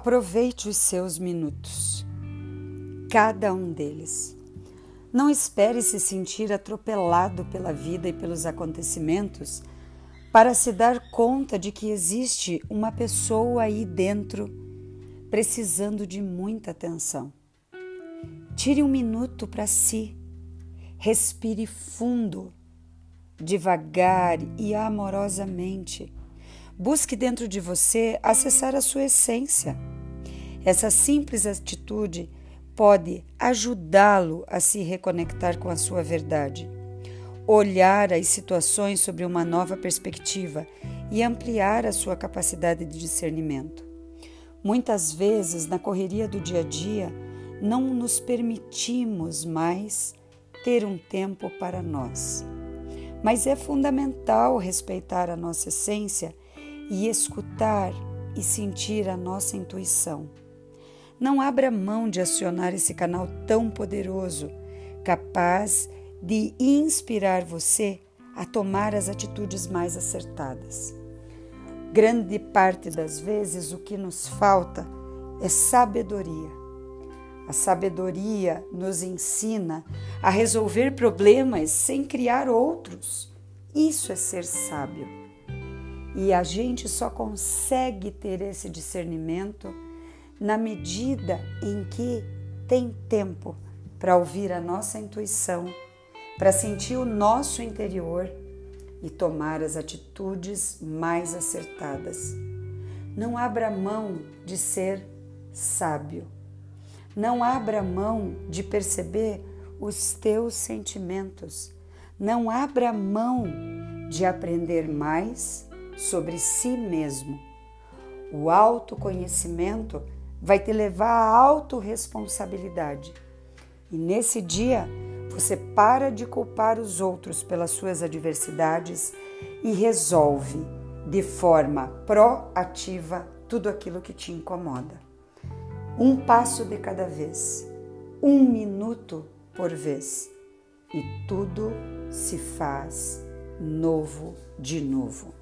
Aproveite os seus minutos, cada um deles. Não espere se sentir atropelado pela vida e pelos acontecimentos para se dar conta de que existe uma pessoa aí dentro precisando de muita atenção. Tire um minuto para si, respire fundo, devagar e amorosamente. Busque dentro de você acessar a sua essência. Essa simples atitude pode ajudá-lo a se reconectar com a sua verdade, olhar as situações sobre uma nova perspectiva e ampliar a sua capacidade de discernimento. Muitas vezes, na correria do dia a dia, não nos permitimos mais ter um tempo para nós. Mas é fundamental respeitar a nossa essência e escutar e sentir a nossa intuição. Não abra mão de acionar esse canal tão poderoso, capaz de inspirar você a tomar as atitudes mais acertadas. Grande parte das vezes o que nos falta é sabedoria. A sabedoria nos ensina a resolver problemas sem criar outros. Isso é ser sábio. E a gente só consegue ter esse discernimento na medida em que tem tempo para ouvir a nossa intuição, para sentir o nosso interior e tomar as atitudes mais acertadas. Não abra mão de ser sábio. Não abra mão de perceber os teus sentimentos. Não abra mão de aprender mais sobre si mesmo. O autoconhecimento vai te levar à autorresponsabilidade. E nesse dia, você para de culpar os outros pelas suas adversidades e resolve de forma proativa tudo aquilo que te incomoda. Um passo de cada vez, um minuto por vez, e tudo se faz novo de novo.